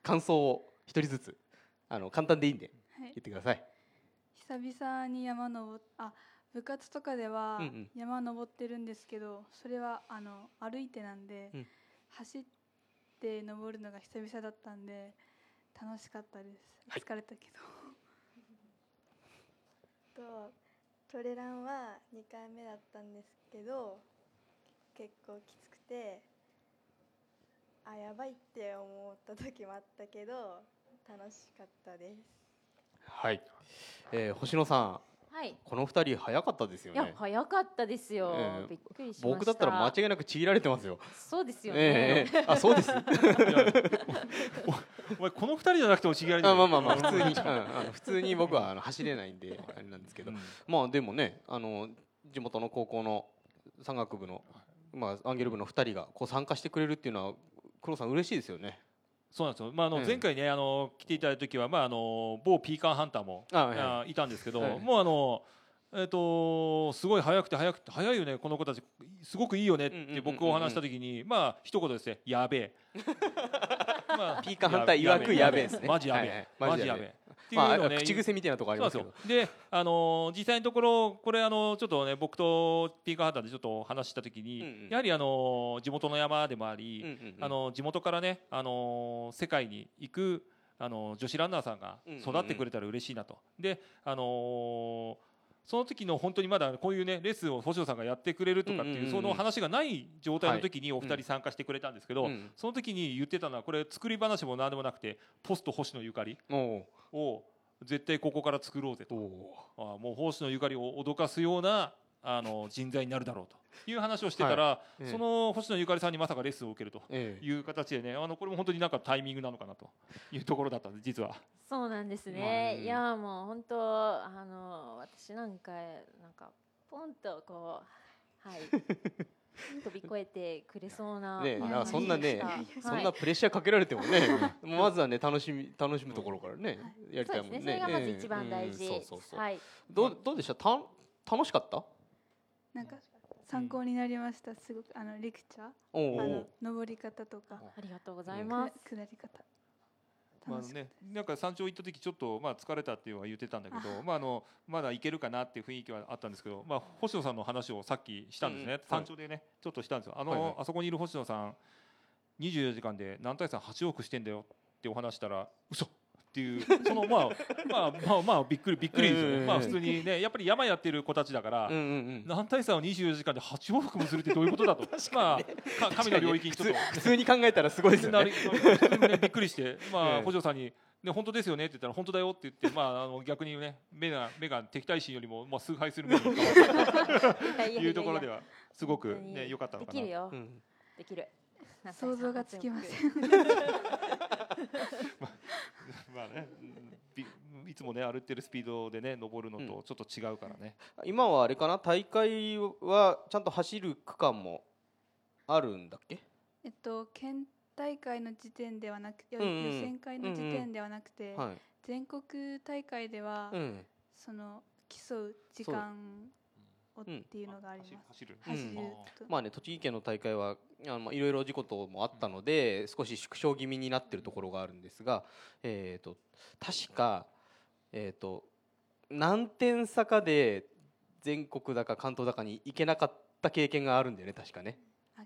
感想を一人ずつあの簡単でいいんで言ってください、
はい、久々に山登あ部活とかでは山登ってるんですけど、うんうん、それはあの歩いてなんで、うん。走って登るのが久々だったんで楽しかったです、はい、疲れたけ
ど。(laughs) とトレランは2回目だったんですけど結構きつくてあやばいって思った時もあったけど楽しかったです
はい、えー、星野さん
はい、
この二人早かったですよね。い
や早かったですよ、えー、びっくりし
僕だったら間違いなくちぎられてますよ。
そうですよね。え
ー、あそうです。(laughs)
お前この二人じゃなくてもちぎられて
る。まあまあまあ普通に、うん、あの普通に僕はあの走れないんであれなんですけど、うん、まあでもねあの地元の高校の山岳部のまあアンゲル部の二人がこう参加してくれるっていうのは黒さん嬉しいですよね。
そうなんですよ、まあ、あの前回ね、あの来ていただいた時は、まあ、あの某ピーカンハンターもあ、はい、いたんですけど、はい、もうあの、えーと、すごい早くて早くて早いよねこの子たち。すごくいいよねって僕お話した時に、まあ一言ですねやべえ。(laughs)
まあ、ピーカンハンター曰くやべえですね。
マジやべえ、マジやべえ
っていうのね、まあ、口癖みたいなところありますけど。
であの実際のところこれあのちょっとね僕とピーカーハンターでちょっと話した時に、うんうん、やはりあの地元の山でもあり、うんうんうん、あの地元からねあの世界に行くあの女子ランナーさんが育ってくれたら嬉しいなと。であのーその時の本当にまだこういうねレッスンを星野さんがやってくれるとかっていうその話がない状態の時にお二人参加してくれたんですけど、その時に言ってたのはこれ作り話も何でもなくてポスト星野ゆかりを絶対ここから作ろうぜと。あもう星野ゆかりを脅かすようなあの人材になるだろうという話をしてたら、はいその星野ゆかりさんにまさかレッスンを受けるという形でね、あのこれも本当になんかタイミングなのかなと (laughs) いうところだったんです実は。
そうなんですね。いやもう本当あの私なんかなんかポンとこうはい。(laughs) 飛び越えてくれそうな。
ね、なそんなね、そんなプレッシャーかけられてもね、(laughs) まずはね楽しみ楽しむところからね、やりたいもんね。そ
れがまず一番大事。そうそうそう。はい。
どうどうでした？た楽しかった？
なんか参考になりました。すごくあのレクチャー、あの登り方とか、
ありがとうございます。
下り方。
まあね、なんか山頂行った時ちょっとまあ疲れたっていうのは言ってたんだけど、まああのまだ行けるかなっていう雰囲気はあったんですけど、まあ星野さんの話をさっきしたんですね。山頂でね、ちょっとしたんですよ。あの、あそこにいる星野さん、24時間で何対3 8億してんだよってお話したら、嘘っていうそのまあまあまあまあびっくりびっくりですよね、まあ普通にねやっぱり山やってる子たちだから、うんうん、何対3を24時間で8往復もするってどういうことだと。(laughs) まあ神の領域にちょっと。
普通に考えたらすごいですよね。
ねびっくりしてまあ (laughs) 補助さんにで本当ですよねって言ったら本当だよって言ってまああの逆にね目が目が敵対心よりもまあ崇拝する目に変わったというところではすごくね良かったのかな。
できるよ。うん、できる。
想像がつきません。(laughs)
まあね、(laughs) いつもね歩ってるスピードでね登るのとちょっと違うからね。
うん、今はあれかな？大会はちゃんと走る区間もあるんだっけ？
えっと県大会の時点ではなく、予選会の時点ではなくて、全国大会では、その競う時間をっていうのがあります。
走る。
走る。まあね栃木県の大会はあのいろいろ事故ともあったので、少し縮小気味になっているところがあるんですが、えっ、と確かえっ、と何点差かで全国だか関東だかに行けなかった経験があるんだよね確かね。
あ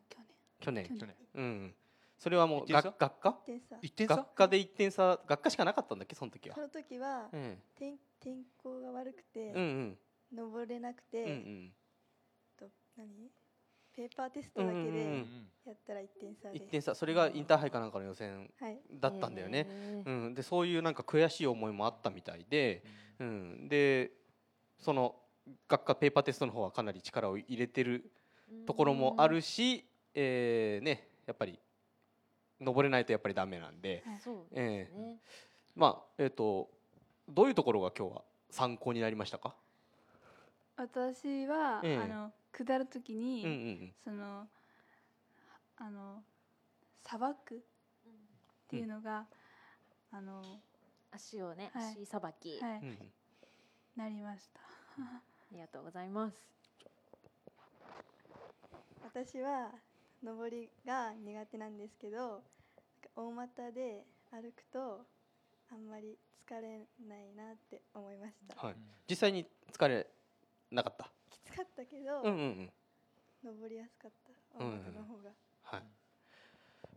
去
年。去年。去年。うん。それはもう学学科？
一点差
学科で一点差学科しかなかったんだっけその時は
その時は、うん、天天候が悪くて、うんうん、登れなくて、うんうん、と何？ペーパーテストだけでやったら1点差で、
1点差。それがインターハイかなんかの予選だったんだよね、はい、うん、でそういうなんか悔しい思いもあったみたいで、うん、でその学科ペーパーテストの方はかなり力を入れてるところもあるし、えーね、やっぱり登れないとやっぱりダメなんで、えー、まあえっ、ー、とどういうところが今日は参考になりましたか？
私は、えー、あの下る時に、うんうん、そのあのさばくっていうのが、うん、あの
足をね、はい、足さばき、はい、うん、
なりました。(laughs)
ありがとうございます。
私は上りが苦手なんですけど大股で歩くとあんまり疲れないなって思いました、
はい、実際に疲れなかった？
きつかったけど、うんうんうん、登りやすかった。大股の方が、うん。うん、はい。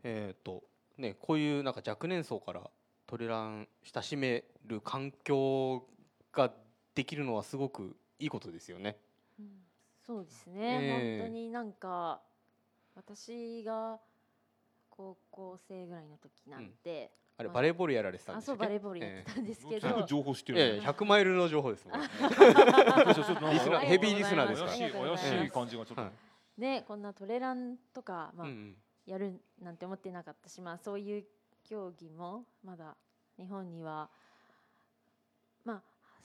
えっ、ー、とねこういうなんか若年層からトレラン親しめる環境ができるのはすごくいいことですよね。
うん、そうですね、えー、本当になんか私が高校生ぐらいの時なんで、
あれバレーボールやられてたん
ですか、あそうバレーボールやってたんですけど、え
ー、情報知ってる、
ね、100マイルの情報ですもん、ね、ヘビーリスナーですから。
怪しい感じがちょっと、はい、
ねこんなトレランとかまあ、うん、やるなんて思ってなかったしまあそういう競技もまだ日本にはまあ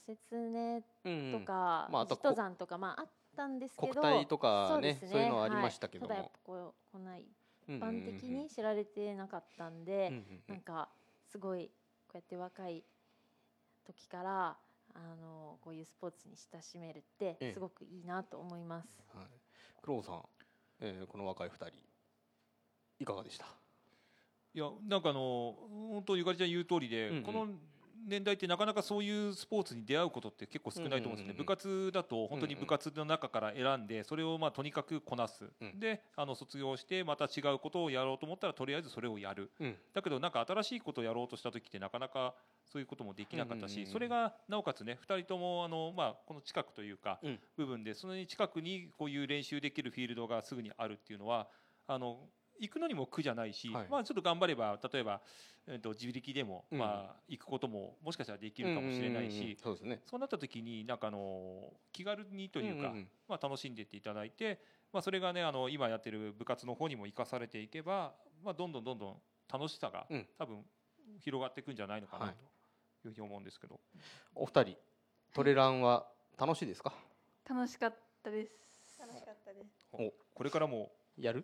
説明とか、うんまあ、登山とかまああったんですけど
国体とかねそう、ね,、いうのありましたけども、はい、ただやっぱこ
うこんな一般的に知られてなかったんで、うんうんうん、なんかすごいこうやって若い時からあのこういうスポーツに親しめるってすごくいいなと思います。
ええ、はい、黒尾さん、えー、この若い二人いかがでした？
いやなんかあの本当ゆかりちゃん言う通りで、うんうん、この年代ってなかなかそういうスポーツに出会うことって結構少ないと思うんですね、部活だと本当に部活の中から選んでそれをまあとにかくこなす、うん、であの卒業してまた違うことをやろうと思ったらとりあえずそれをやる、うん、だけどなんか新しいことをやろうとした時ってなかなかそういうこともできなかったし、それがなおかつね2人ともあの、まあ、この近くというか、部分でその近くにこういう練習できるフィールドがすぐにあるっていうのはあの行くのにも苦じゃないし、はい、まあ、ちょっと頑張れば例えば、えー、と自力でも、まあ、行くことももしかしたらできるかもしれないし、そうですね、そうなった時になんかあの気軽にというか、うんうん、まあ、楽しんでいっていただいて、まあ、それがねあの今やってる部活の方にも生かされていけば、まあ、どんどんどんどん楽しさが、うん、多分広がっていくんじゃないのかなとい。うふうに思うんですけど、はい、
お二人トレランは楽しいですか？
楽しかったです。
楽しかったです。
おこれからも
やる？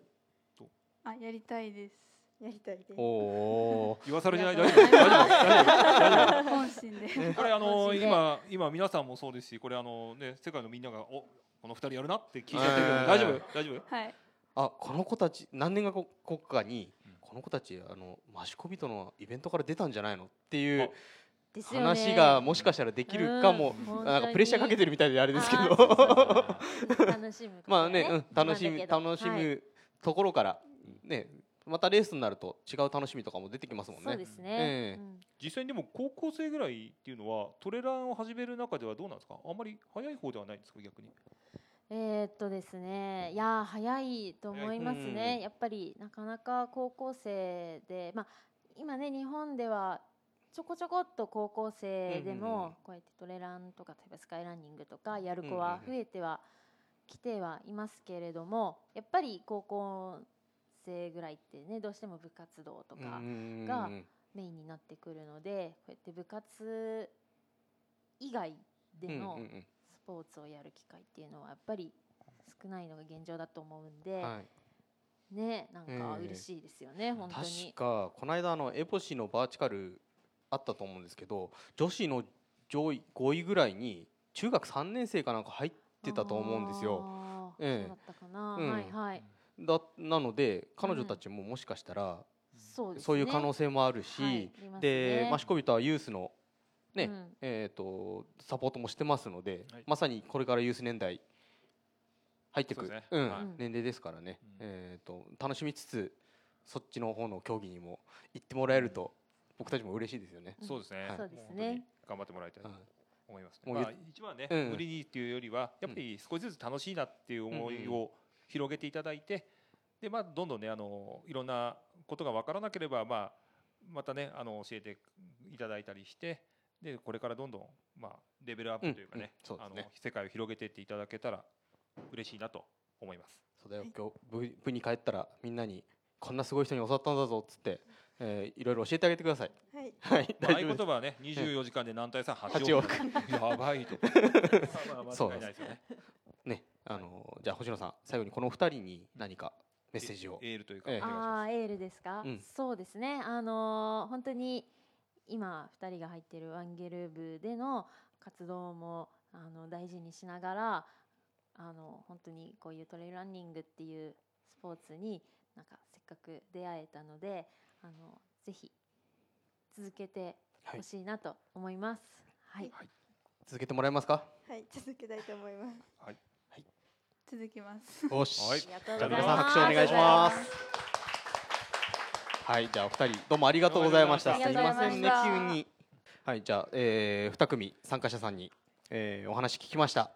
あ、やりたいです。
やりたいです。お
お。
言わされてない？大丈夫？大丈夫？大
丈夫？本心で。
これあの今今皆さんもそうですし、これあのね世界のみんながおこの二人やるなって聞いちゃってるけど大丈夫？大丈夫？
はい。
あこの子たち何年か国家にこの子たちあのマシコビトのイベントから出たんじゃないのっていう。話がもしかしたらできるかも、なんかプレッシャーかけてるみたいであれですけど
楽しむ、
まあね、うん、楽しむ楽しむところからねまたレースになると違う楽しみとかも出てきますもんね。
そうですね、
えーうん、実際にでも高校生ぐらいっていうのはトレランを始める中ではどうなんですか？あんまり早い方ではないんですか？逆に。
えー、っとですね。いや早いと思いますね、やっぱりなかなか高校生で、まあ、今ね日本ではちょこちょこっと高校生でもこうやってトレランとか例えばスカイランニングとかやる子は増えてはきてはいますけれどもやっぱり高校生ぐらいってねどうしても部活動とかがメインになってくるのでこうやって部活以外でのスポーツをやる機会っていうのはやっぱり少ないのが現状だと思うんで。はい。ねなんか嬉しいですよね、えー、本当
に。確かこの間のエボシのバーチカルあったと思うんですけど女子の上位5位ぐらいに中学3年生かなんか入ってたと思うんですよ。
ええ、そうだったかな、うん、はいはい
だなので彼女たちももしかしたら、うんそうね、そういう可能性もあるし、はいで、ね、マシコビタはユースのね、うん、えっ、ー、とサポートもしてますので、はい、まさにこれからユース年代入ってく、ね、うん、はい、年齢ですからね、うん、えっ、ー、と楽しみつつそっちの方の競技にも行ってもらえると、僕たちも嬉しいですよね。
そうですね。
そうですね。
頑張ってもらいたいと思います、ね。まあ一番ね、うん、無理にっていうよりはやっぱり少しずつ楽しいなっていう思いを広げていただいて、でまあどんどんねあのいろんなことが分からなければまあまたねあの教えていただいたりして。でこれからどんどん、まあ、レベルアップというかねうんうんね、あの世界を広げていっていただけたら嬉しいなと思います
そうだよ今日部に帰ったらみんなにこんなすごい人に教わったんだぞっつってえー、いろいろ教えてあげてください。
はい。(laughs)
はい。合言葉はね、二十四時間で何対三八億。やばいと。(laughs)
そうですね。ね、あのじゃあ星野さん最後にこの二人に何かメッセージを。
エールというか。
ああエールですか、うん、そうですね。あの本当に今二人が入っているワンゲル部での活動もあの大事にしながら。あの本当にこういうトレイルランニングっていうスポーツになんかせっかく出会えたのであのぜひ続けてほしいなと思います。はい。はい、
続けてもらえますか？
はい、続けたいと思います。
はい。
はい。続きます。
よし。
はい。
じゃあ皆さん拍手お願いします。はい、じゃあお二人どうもありがとうございました。すいませんね急に。はい、じゃあ、えー、2組参加者さんに、えー、お話聞きました。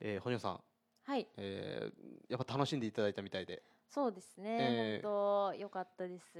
えー、本さん。
はい。
えー、やっぱ楽しんでいただいたみたいで。
そうですね、えー、本当良かったです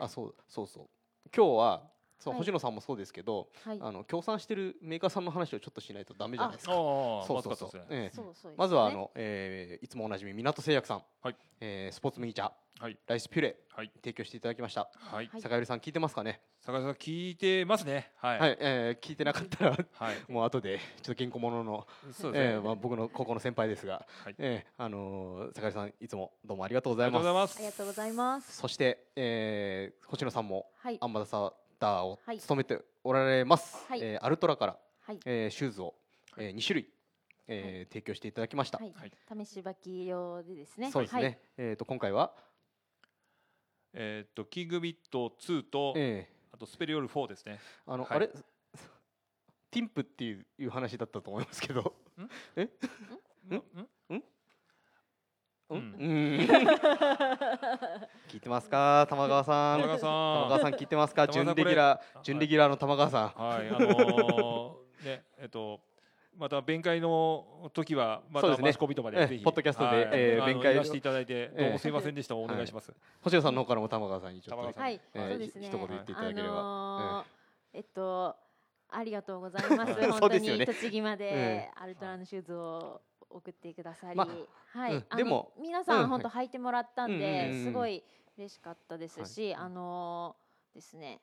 あそうそうそう今日はそう、はい、星野さんもそうですけど、はい、あの協賛してるメーカーさんの話をちょっとしないとダメじゃないですか。
そうそうそう。
えー、まずはあの、えー、いつもおなじみ港製薬さん、はい、えー、スポーツ麦茶、はい、ライスピュレ、はい、提供していただきました。はい、坂寄さん聞いてますかね？
坂寄さん聞いてますね。はい。
はい、えー、聞いてなかったらはい、もう後でちょっと原稿ものの、そうですね、えー、まあ僕の高校の先輩ですが、はい、えー、あのー、坂寄さんいつもどうもありがとうございます。
ありがとうございます。
そして、えー、星野さんも、はい、アンバサダーを務めておられます。はい、えー、アルトラから、はい、えー、シューズを、えー、2種類。えー、提供していただきました。はい、
試し履き用でですね。
そうですね。えっ、と今回は？
えっ、とキングビット2と、えー、あとスペリオール4ですね。
あの、あれ？ティンプっていう話だったと思いますけど。え？ん？ん？ん？うん、(laughs) 聞いてますか？玉川さん。玉川さん。聞いてますか？準レギュラー準レギュラーの玉川さ
ん。はいあのー、ねえっとまた弁解の時はまたマスコミとまでぜひ、
ポッドキャストで、はえ
弁解していただいてどうもすみませんでした、お願いします、
星野さんの方からも玉川さんにちょっと、はい、えー、一言言っていただければ、
えっとありがとうございます。(laughs) 本当に栃木までアルトラのシューズを送ってくださり、ま、はい、でも皆さん本当履いてもらったんで、すごい嬉しかったですし、あのですね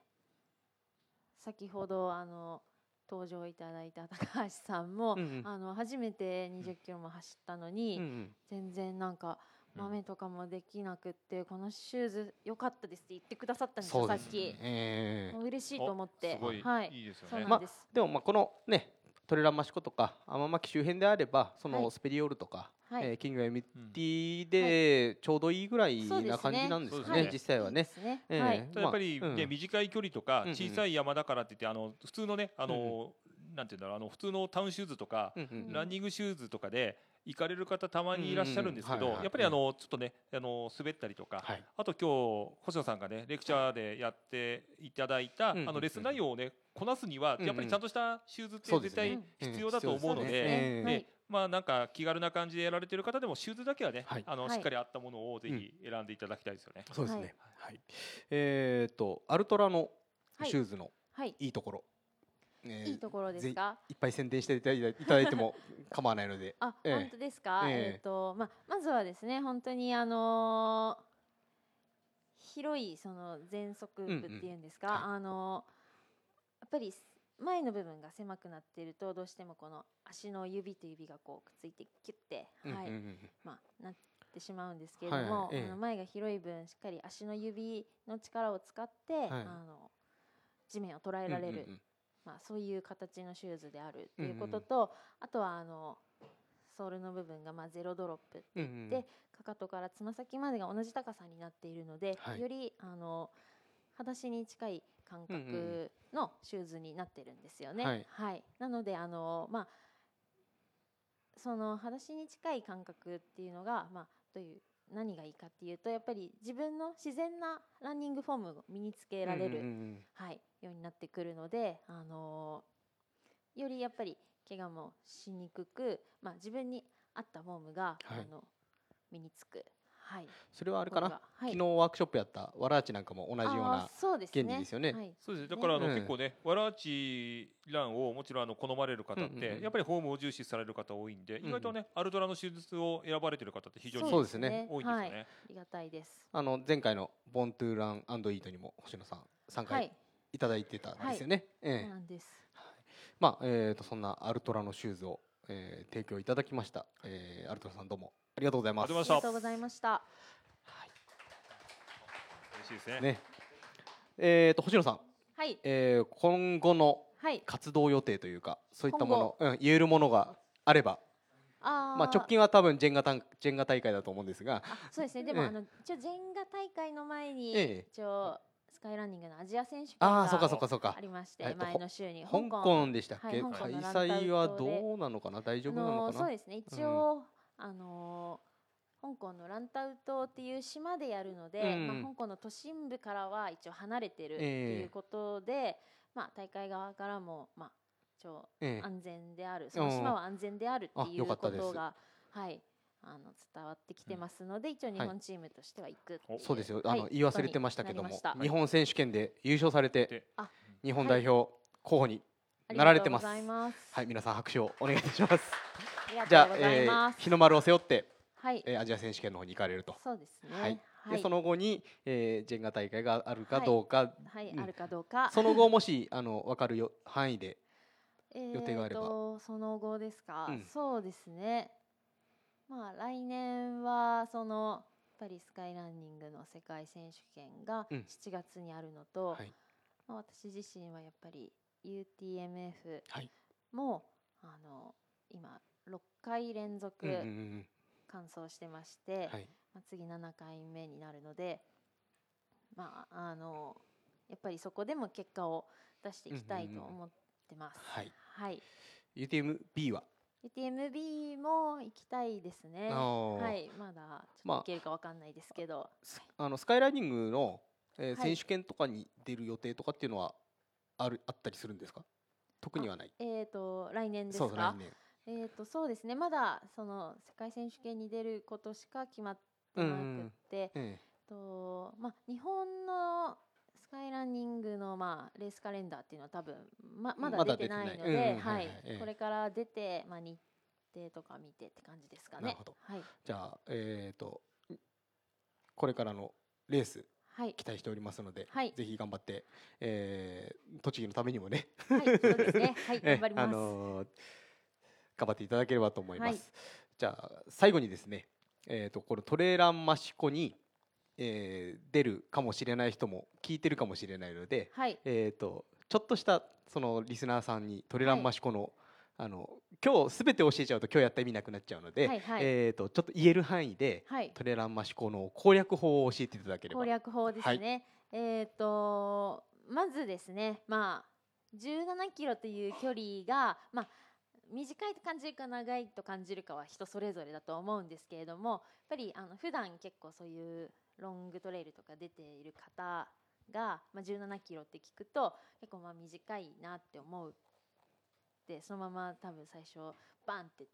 先ほどあの登場いただいた高橋さんも、あの初めて20キロも走ったのに、全然なんか豆とかもできなくってこのシューズ良かったですって言ってくださったんですよさっき、えー、嬉しいと思って。
はい。いいですよね、
まあ、でもまあこのねトレランマシコとか天巻周辺であればそのスペリオールとか、はい、えー、キング MT でちょうどいいぐらいな感じなんですね、ね。実際はね。
ねえー、はい、やっぱり、ね、うん、短い距離とか小さい山だからって言ってあの普通のねあの、うん、なんていうんだろうあの普通のタウンシューズとか、うんうん、ランニングシューズとかで行かれる方たまにいらっしゃるんですけど、やっぱりあのちょっとねあの滑ったりとか、はい、あと今日星野さんがねレクチャーでやっていただいた、あのレッスン内容をねこなすにはやっぱりちゃんとしたシューズって絶対必要だと思うので、ね。まあなんか気軽な感じでやられてる方でもシューズだけはね、あのしっかりあったものをぜひ選んでいただきたいですよね。
そうですね。はい。えっとアルトラのシューズの
はい、
いいところ、
えー、いいところですか？
いっぱい宣伝していただいても (laughs) 構わないので。
あ、えー、本当ですか、えー、えー、とまあ、まずはですね本当にあのー、広いその全速部っていうんですか、うんうんはい、あのー、やっぱり前の部分が狭くなっているとどうしてもこの足の指と指がこうくっついてキュッて、はい、まあ、なってしまうんですけれども、はいあの前が広い分しっかり足の指の力を使って、はい、あの地面を捉えられる、まあ、そういう形のシューズであるということと、うんうん、あとはあのソールの部分がまあゼロドロップって言って、うんうん、かかとからつま先までが同じ高さになっているので、はい、よりあの裸足に近い感覚のシューズになってるんですよね。うんうん、はい、なのであの、まあ、その裸足に近い感覚っていうのが、まあ、どういう何がいいかっていうとやっぱり自分の自然なランニングフォームを身につけられる、はい、ようになってくるので、あのー、よりやっぱり怪我もしにくく、まあ、自分に合ったフォームが、はい、あの身につくはい、
それはあれかな、はい、昨日ワークショップやったわらあちなんかも同じような原理ですよね。
そうですね。だからあの、結構ね、わらあちランをもちろんあの好まれる方って、やっぱりフォームを重視される方多いんで、意外とね、アルトラの手術を選ばれてる方って非常に
そうですね。
多いんですよね。
ありがたいです。
あの前回のボントゥーランアンドイートにも星野さん参加いただいてたんですよね。
ええ、そうなんです。
まあえっ、とそんなアルトラのシューズを、えー、提供いただきました。えー、アルトラさんどうも。ありがとうございます。
ありがとうございました。
しい。ですね。ね。
えっ、ー、と星野さん、
はい、
えー、今後の活動予定というか、はい、そういったもの、うん、言えるものがあれば。あまあ直近は多分ジェンガジェンガ大会だと思うんですが。
そうですね。でも、あの一応ジェンガ大会の前に、一応スカイランニングのアジア選手権がありまして前の週に
香港でしたっけ、はい、開催はどうなのかな？大丈夫なのかな？
そうですね。一応、うん、あのー香港のランタウ島っていう島でやるので、うん、まあ、香港の都心部からは一応離れてるということで、えー、まあ、大会側からも、まあ、一応安全である、えー、その島は安全であるっていうことが、はい、あの伝わってきてますので、うん、一応日本チームとしては行く、
はい、そうですよあの、はい、言い忘れてましたけども日本選手権で優勝されて日本代表候補になられてます。はい、皆さん拍手をお願いし (laughs) ます。じゃあ、えー、日の丸を背負ってはい、えー、アジア選手権の方に行かれると。
そうですね。
はい。でその後に、えー、ジェンガ大会があるかどうか、
はい、はい、あるかどうか。
その後もしあの分かるよ範囲で予定があれば。え
ー、その後ですか、うん、そうですね。まあ来年はそのパリスカイランニングの世界選手権が7月にあるのと、うんはい、まあ私自身はやっぱり UTMF も、はい、あの今6回連続、完走してまして、はい、まあ、次7回目になるので、まあ、あのやっぱりそこでも結果を出していきたいと思ってます。はい、はい、
UTMB は？
UTMB も行きたいですね。はい、まだちょっと行けるかわかんないですけど、
まあ、あのスカイランニングの、えー、選手権とかに出る予定とかっていうのはあるあったりするんですか？特にはない。
えっ、ー、と来年ですか？えーと、そうですねまだその世界選手権に出ることしか決まってなくて、うんうん、とまあ、日本のスカイランニングの、まあ、レースカレンダーっていうのは多分ままだ出てないので、はい、これから出て、まあ、日程とか見てって感じですかね。はい、
じゃあ、えーと、これからのレースはい、期待しておりますので、はい、ぜひ頑張って、えー、栃木のためにもね。
はい、そうですね。はい、(laughs) 頑張ります。あ
のー頑張っていただければと思います。はい、じゃあ最後にですね、えーと、このトレーランマシコに、えー、出るかもしれない人も聞いてるかもしれないので、はい、えーと、ちょっとしたそのリスナーさんにトレランマシコの、はい、あの今日すべて教えちゃうと今日やった意味なくなっちゃうので、はいはい、えーと、ちょっと言える範囲で、はい、トレランマシコの攻略法を教えていただければ。
攻略法ですね、はい、えっ、ー、とまずですねまあ17キロという距離がまあ短いと感じるか長いと感じるかは人それぞれだと思うんですけれどもやっぱりあの普段結構そういうロングトレイルとか出ている方が、まあ、17キロって聞くと結構まあ短いなって思う。でそのまま多分最初バンって突っ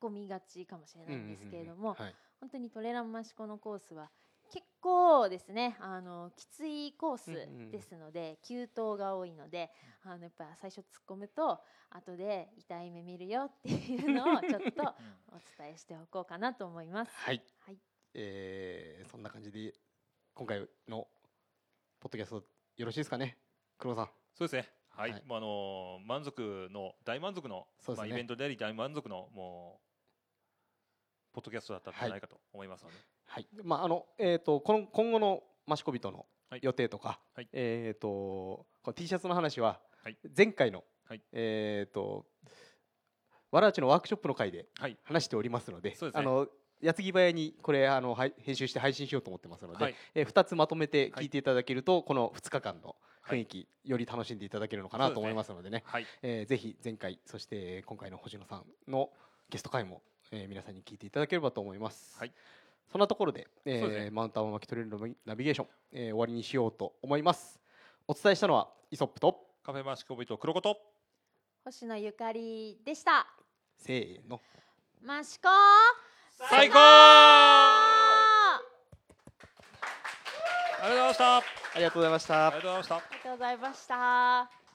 込みがちかもしれないんですけれども、はい、本当にトレランマシコのコースは結構ですねあのきついコースですので、うんうん、急登が多いのであのやっぱ最初突っ込むと後で痛い目見るよっていうのをちょっとお伝えしておこうかなと思います。
はい、はい、えー、そんな感じで今回のポッドキャストよろしいですかね？黒さん。
そうですね。はい、はい、あの満足の大満足の、ね、まあ、イベントであり大満足のもうポッドキャストだったんじゃないかと思いますので、
はい、はい、まああのえっ、ー、とこの今後のマシコビトの予定とか、はい、えっ、ー、とこの T シャツの話は、前回の、はい、えっ、ー、とわらちのワークショップの回で話しておりますので、はい、あの矢継ぎ早にこれあの編集して配信しようと思ってますので、はい、えー、2つまとめて聞いていただけると、この2日間の雰囲気、より楽しんでいただけるのかなと思いますのでね、はい、えー、ぜひ前回そして今回の星野さんのゲスト会も、えー、皆さんに聞いていただければと思います。はい。そんなところで、えーね、マウンタンを巻き取れるナビゲーション、えー、終わりにしようと思います。お伝えしたのはイソップと
カフェマシコビと黒子と
星野ゆかりでした。
せーの。
マシコ
最高。ありがとうございました
ありがとうございました。
ありがとうございました。あ
りがとうございました